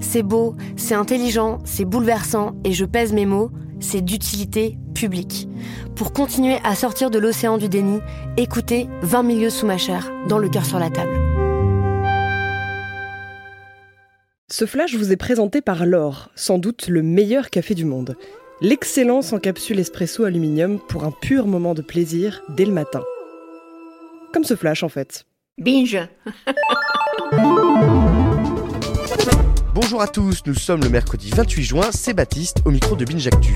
C'est beau, c'est intelligent, c'est bouleversant, et je pèse mes mots, c'est d'utilité publique. Pour continuer à sortir de l'océan du déni, écoutez 20 milieux sous ma chair, dans le cœur sur la table. Ce flash vous est présenté par l'or, sans doute le meilleur café du monde. L'excellence en capsule espresso aluminium pour un pur moment de plaisir dès le matin. Comme ce flash en fait. Binge Bonjour à tous, nous sommes le mercredi 28 juin, c'est Baptiste au micro de Binge Actu.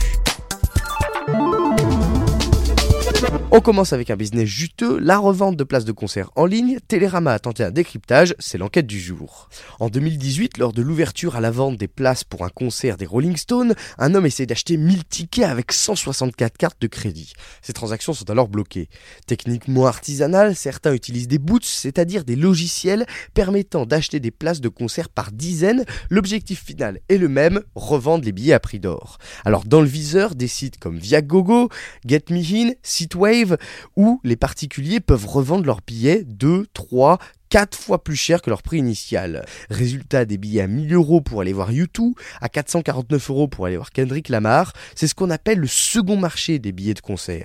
On commence avec un business juteux, la revente de places de concert en ligne. Télérama a tenté un décryptage, c'est l'enquête du jour. En 2018, lors de l'ouverture à la vente des places pour un concert des Rolling Stones, un homme essaie d'acheter 1000 tickets avec 164 cartes de crédit. Ces transactions sont alors bloquées. Techniquement artisanale, certains utilisent des boots, c'est-à-dire des logiciels permettant d'acheter des places de concert par dizaines. L'objectif final est le même, revendre les billets à prix d'or. Alors dans le viseur, des sites comme Viagogo, Get Me In, Sitewave, où les particuliers peuvent revendre leurs billets 2, 3, 4 fois plus cher que leur prix initial. Résultat des billets à 1000 euros pour aller voir YouTube, à 449 euros pour aller voir Kendrick Lamar, c'est ce qu'on appelle le second marché des billets de concert.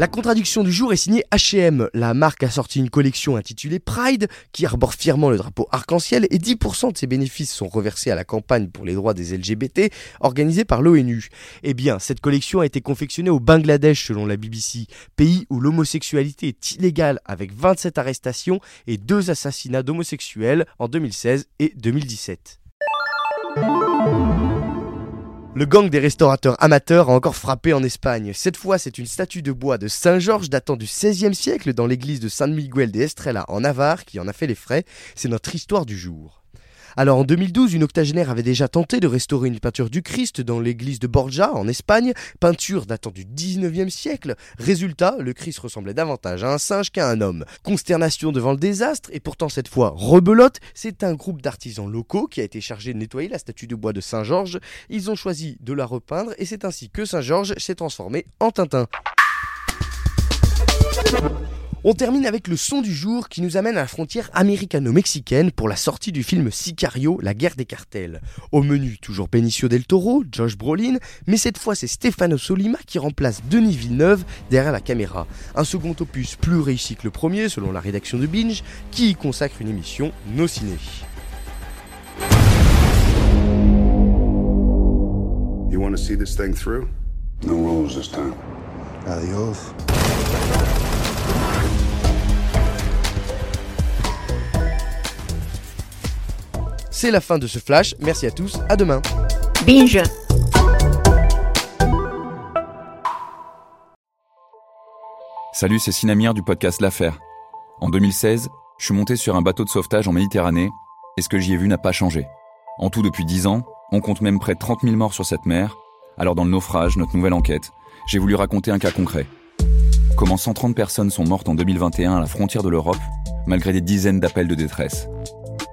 La contradiction du jour est signée H&M. La marque a sorti une collection intitulée Pride qui arbore fièrement le drapeau arc-en-ciel et 10% de ses bénéfices sont reversés à la campagne pour les droits des LGBT organisée par l'ONU. Eh bien, cette collection a été confectionnée au Bangladesh selon la BBC, pays où l'homosexualité est illégale avec 27 arrestations et 2 assassinats d'homosexuels en 2016 et 2017. Le gang des restaurateurs amateurs a encore frappé en Espagne. Cette fois, c'est une statue de bois de Saint-Georges datant du XVIe siècle dans l'église de San Miguel de Estrella en Navarre qui en a fait les frais. C'est notre histoire du jour. Alors en 2012, une octogénaire avait déjà tenté de restaurer une peinture du Christ dans l'église de Borja en Espagne, peinture datant du 19e siècle. Résultat, le Christ ressemblait davantage à un singe qu'à un homme. Consternation devant le désastre, et pourtant cette fois rebelote, c'est un groupe d'artisans locaux qui a été chargé de nettoyer la statue de bois de Saint-Georges. Ils ont choisi de la repeindre et c'est ainsi que Saint-Georges s'est transformé en Tintin. On termine avec le son du jour qui nous amène à la frontière américano-mexicaine pour la sortie du film Sicario, la guerre des cartels. Au menu, toujours Benicio del Toro, Josh Brolin, mais cette fois c'est Stefano Solima qui remplace Denis Villeneuve derrière la caméra. Un second opus plus réussi que le premier selon la rédaction de Binge, qui y consacre une émission No Ciné. You want to see this thing through? No rules this time. Adios. C'est la fin de ce flash, merci à tous, à demain. Binge Salut, c'est Sinamir du podcast L'Affaire. En 2016, je suis monté sur un bateau de sauvetage en Méditerranée et ce que j'y ai vu n'a pas changé. En tout, depuis 10 ans, on compte même près de 30 000 morts sur cette mer. Alors, dans le naufrage, notre nouvelle enquête, j'ai voulu raconter un cas concret. Comment 130 personnes sont mortes en 2021 à la frontière de l'Europe, malgré des dizaines d'appels de détresse.